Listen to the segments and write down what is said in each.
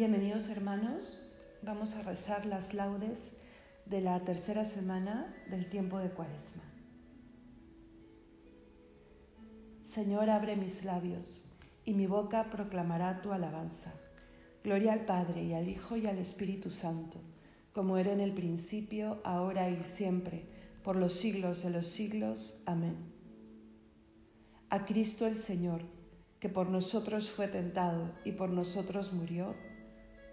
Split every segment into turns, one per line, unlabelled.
Bienvenidos hermanos, vamos a rezar las laudes de la tercera semana del tiempo de Cuaresma. Señor, abre mis labios y mi boca proclamará tu alabanza. Gloria al Padre y al Hijo y al Espíritu Santo, como era en el principio, ahora y siempre, por los siglos de los siglos. Amén. A Cristo el Señor, que por nosotros fue tentado y por nosotros murió,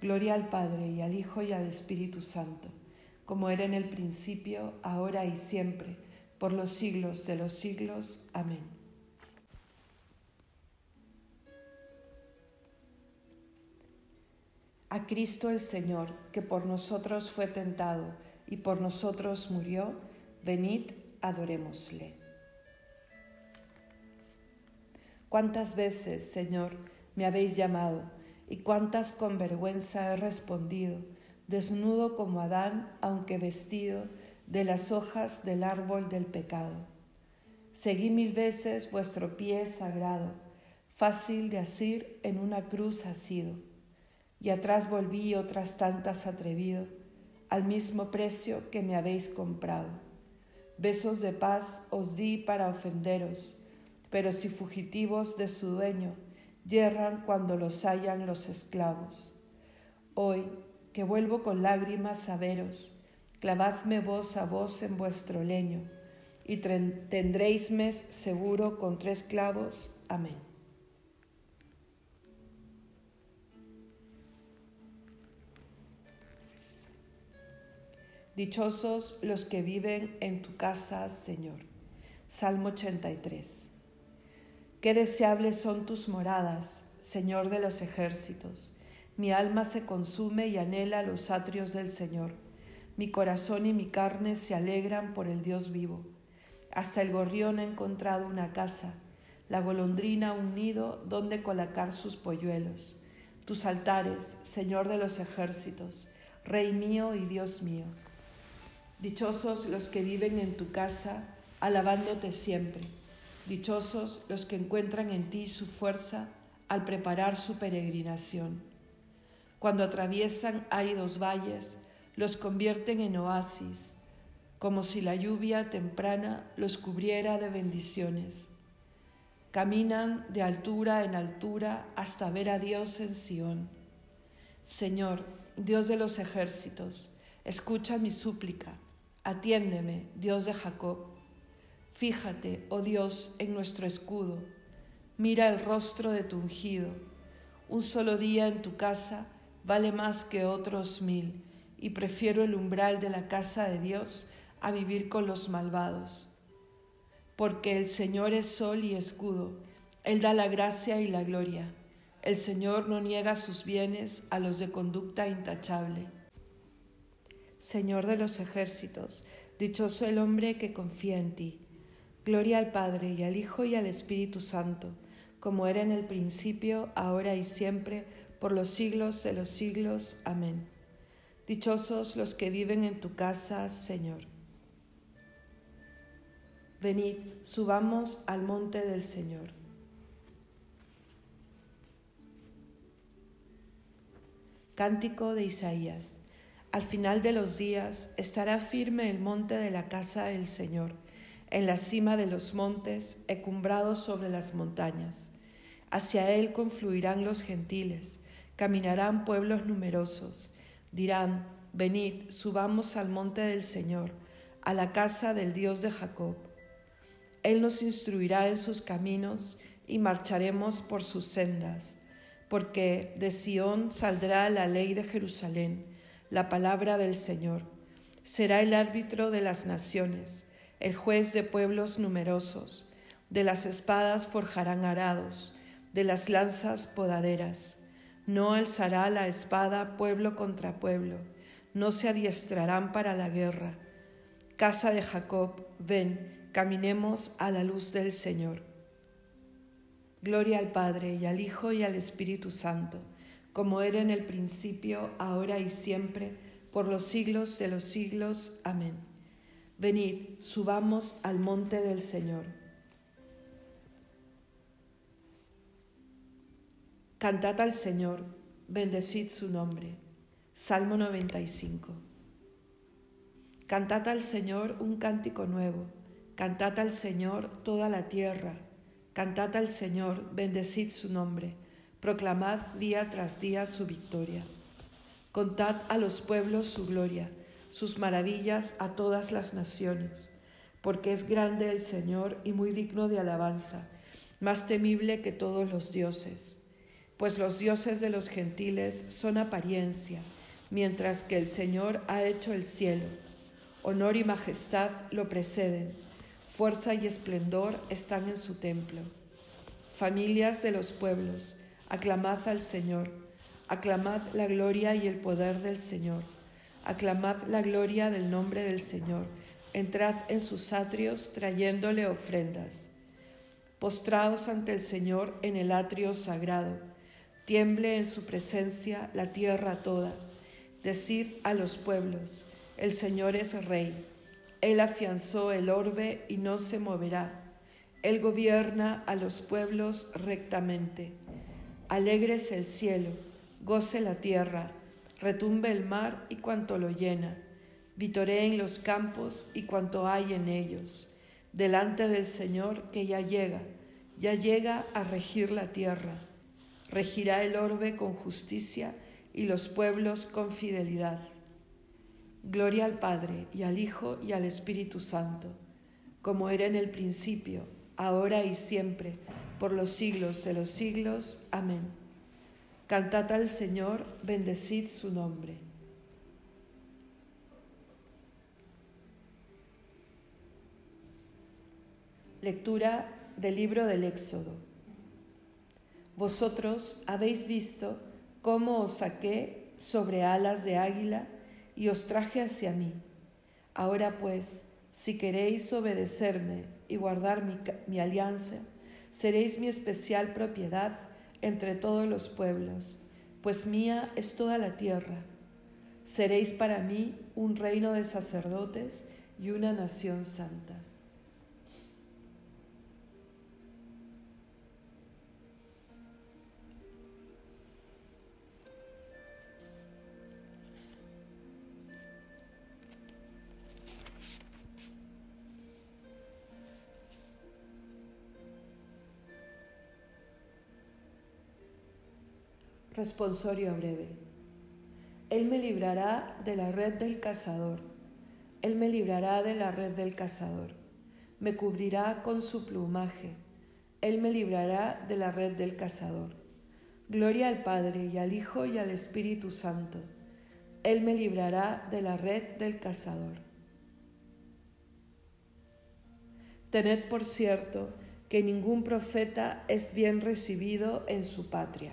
Gloria al Padre y al Hijo y al Espíritu Santo, como era en el principio, ahora y siempre, por los siglos de los siglos. Amén. a Cristo el Señor, que por nosotros fue tentado y por nosotros murió, venid, adorémosle. ¿Cuántas veces, Señor, me habéis llamado y cuántas con vergüenza he respondido, desnudo como Adán, aunque vestido de las hojas del árbol del pecado? Seguí mil veces vuestro pie sagrado, fácil de asir en una cruz asido y atrás volví otras tantas atrevido, al mismo precio que me habéis comprado. Besos de paz os di para ofenderos, pero si fugitivos de su dueño, yerran cuando los hallan los esclavos. Hoy, que vuelvo con lágrimas a veros, clavadme vos a vos en vuestro leño, y tendréisme seguro con tres clavos. Amén. Dichosos los que viven en tu casa, Señor. Salmo 83. Qué deseables son tus moradas, Señor de los ejércitos. Mi alma se consume y anhela los atrios del Señor. Mi corazón y mi carne se alegran por el Dios vivo. Hasta el gorrión ha encontrado una casa, la golondrina un nido donde colocar sus polluelos. Tus altares, Señor de los ejércitos, Rey mío y Dios mío. Dichosos los que viven en tu casa, alabándote siempre. Dichosos los que encuentran en ti su fuerza al preparar su peregrinación. Cuando atraviesan áridos valles, los convierten en oasis, como si la lluvia temprana los cubriera de bendiciones. Caminan de altura en altura hasta ver a Dios en Sión. Señor, Dios de los ejércitos, escucha mi súplica Atiéndeme, Dios de Jacob. Fíjate, oh Dios, en nuestro escudo. Mira el rostro de tu ungido. Un solo día en tu casa vale más que otros mil, y prefiero el umbral de la casa de Dios a vivir con los malvados. Porque el Señor es sol y escudo, Él da la gracia y la gloria. El Señor no niega sus bienes a los de conducta intachable. Señor de los ejércitos, dichoso el hombre que confía en ti. Gloria al Padre y al Hijo y al Espíritu Santo, como era en el principio, ahora y siempre, por los siglos de los siglos. Amén. Dichosos los que viven en tu casa, Señor. Venid, subamos al monte del Señor. Cántico de Isaías. Al final de los días estará firme el monte de la casa del Señor, en la cima de los montes, ecumbrados sobre las montañas. Hacia él confluirán los gentiles, caminarán pueblos numerosos. Dirán, venid, subamos al monte del Señor, a la casa del Dios de Jacob él nos instruirá en sus caminos y marcharemos por sus sendas, porque de Sión saldrá la ley de Jerusalén, la palabra del Señor. Será el árbitro de las naciones, el juez de pueblos numerosos. De las espadas forjarán arados, de las lanzas podaderas. No alzará la espada pueblo contra pueblo, no se adiestrarán para la guerra. Casa de Jacob, ven, caminemos a la luz del Señor. Gloria al Padre y al Hijo y al Espíritu Santo, como era en el principio, ahora y siempre, por los siglos de los siglos. Amén. Venid, subamos al monte del Señor. Cantad al Señor, bendecid su nombre. Salmo 95. Cantad al Señor un cántico nuevo Cantad al Señor toda la tierra, cantad al Señor, bendecid su nombre, proclamad día tras día su victoria. Contad a los pueblos su gloria, sus maravillas a todas las naciones, porque es grande el Señor y muy digno de alabanza, más temible que todos los dioses. Pues los dioses de los gentiles son apariencia, mientras que el Señor ha hecho el cielo. Honor y majestad lo preceden fuerza y esplendor están en su templo. Familias de los pueblos, aclamad al Señor, aclamad la gloria y el poder del Señor, aclamad la gloria del nombre del Señor, entrad en sus atrios trayéndole ofrendas. Postraos ante el Señor en el atrio sagrado, tiemble en su presencia la tierra toda. Decid a los pueblos, el Señor es rey. Él afianzó el orbe y no se moverá. Él gobierna a los pueblos rectamente. Alegres el cielo, goce la tierra, retumbe el mar y cuanto lo llena. Vitoreen los campos y cuanto hay en ellos. Delante del Señor que ya llega, ya llega a regir la tierra. Regirá el orbe con justicia y los pueblos con fidelidad. Gloria al Padre y al Hijo y al Espíritu Santo, como era en el principio, ahora y siempre, por los siglos de los siglos. Amén. Cantad al Señor, bendecid su nombre. Lectura del libro del Éxodo. Vosotros habéis visto cómo os saqué sobre alas de águila y os traje hacia mí. Ahora pues, si queréis obedecerme y guardar mi, alianza, seréis mi especial propiedad entre todos los pueblos, pues mía es toda la tierra. Seréis para mí un reino de sacerdotes y una nación santa. Responsorio breve. Él me librará de la red del cazador. Él me librará de la red del cazador. Me cubrirá con su plumaje. Él me librará de la red del cazador. Gloria al Padre y al Hijo y al Espíritu Santo. Él me librará de la red del cazador. Tened por cierto que ningún profeta es bien recibido en su patria.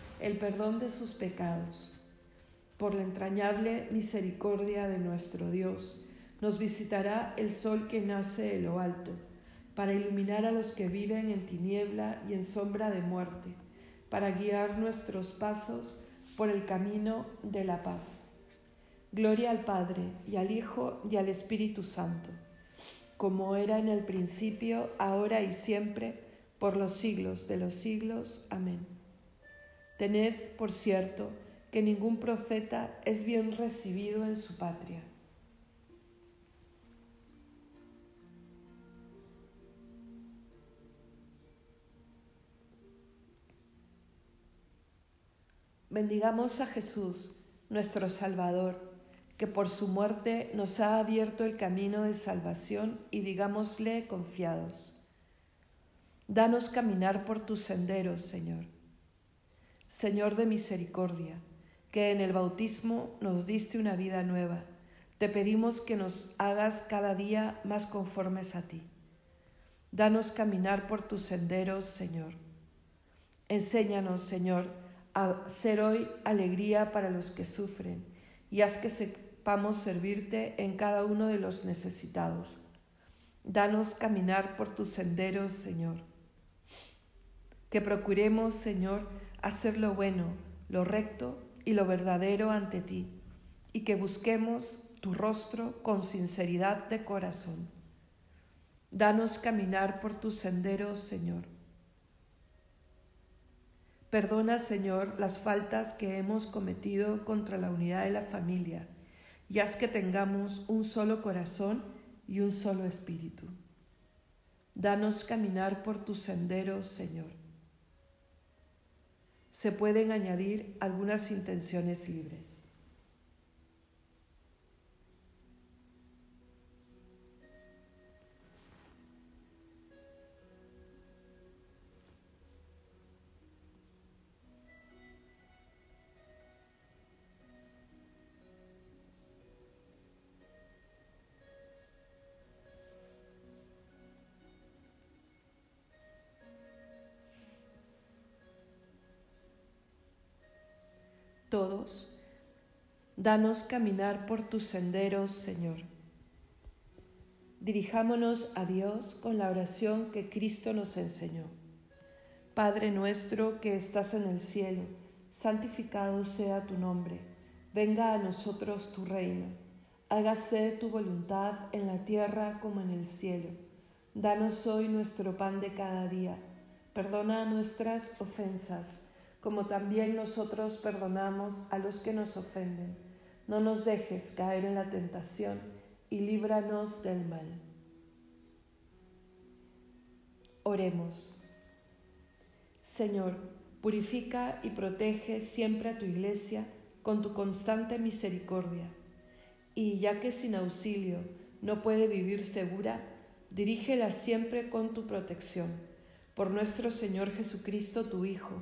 el perdón de sus pecados. Por la entrañable misericordia de nuestro Dios, nos visitará el sol que nace de lo alto, para iluminar a los que viven en tiniebla y en sombra de muerte, para guiar nuestros pasos por el camino de la paz. Gloria al Padre y al Hijo y al Espíritu Santo, como era en el principio, ahora y siempre, por los siglos de los siglos. Amén. Tened, por cierto, que ningún profeta es bien recibido en su patria. Bendigamos a Jesús, nuestro Salvador, que por su muerte nos ha abierto el camino de salvación y digámosle confiados. Danos caminar por tus senderos, Señor. Señor de misericordia, que en el bautismo nos diste una vida nueva, te pedimos que nos hagas cada día más conformes a ti. Danos caminar por tus senderos, Señor. Enséñanos, Señor, a ser hoy alegría para los que sufren y haz que sepamos servirte en cada uno de los necesitados. Danos caminar por tus senderos, Señor. Que procuremos, Señor, hacer lo bueno, lo recto y lo verdadero ante ti, y que busquemos tu rostro con sinceridad de corazón. Danos caminar por tus senderos, Señor. Perdona, Señor, las faltas que hemos cometido contra la unidad de la familia y haz que tengamos un solo corazón y un solo espíritu. Danos caminar por tus senderos, Señor. Se pueden añadir algunas intenciones libres. Todos, danos caminar por tus senderos, Señor. Dirijámonos a Dios con la oración que Cristo nos enseñó. Padre nuestro que estás en el cielo, santificado sea tu nombre, venga a nosotros tu reino, hágase tu voluntad en la tierra como en el cielo. Danos hoy nuestro pan de cada día, perdona nuestras ofensas como también nosotros perdonamos a los que nos ofenden. No nos dejes caer en la tentación y líbranos del mal. Oremos. Señor, purifica y protege siempre a tu iglesia con tu constante misericordia, y ya que sin auxilio no puede vivir segura, dirígela siempre con tu protección. Por nuestro Señor Jesucristo, tu Hijo,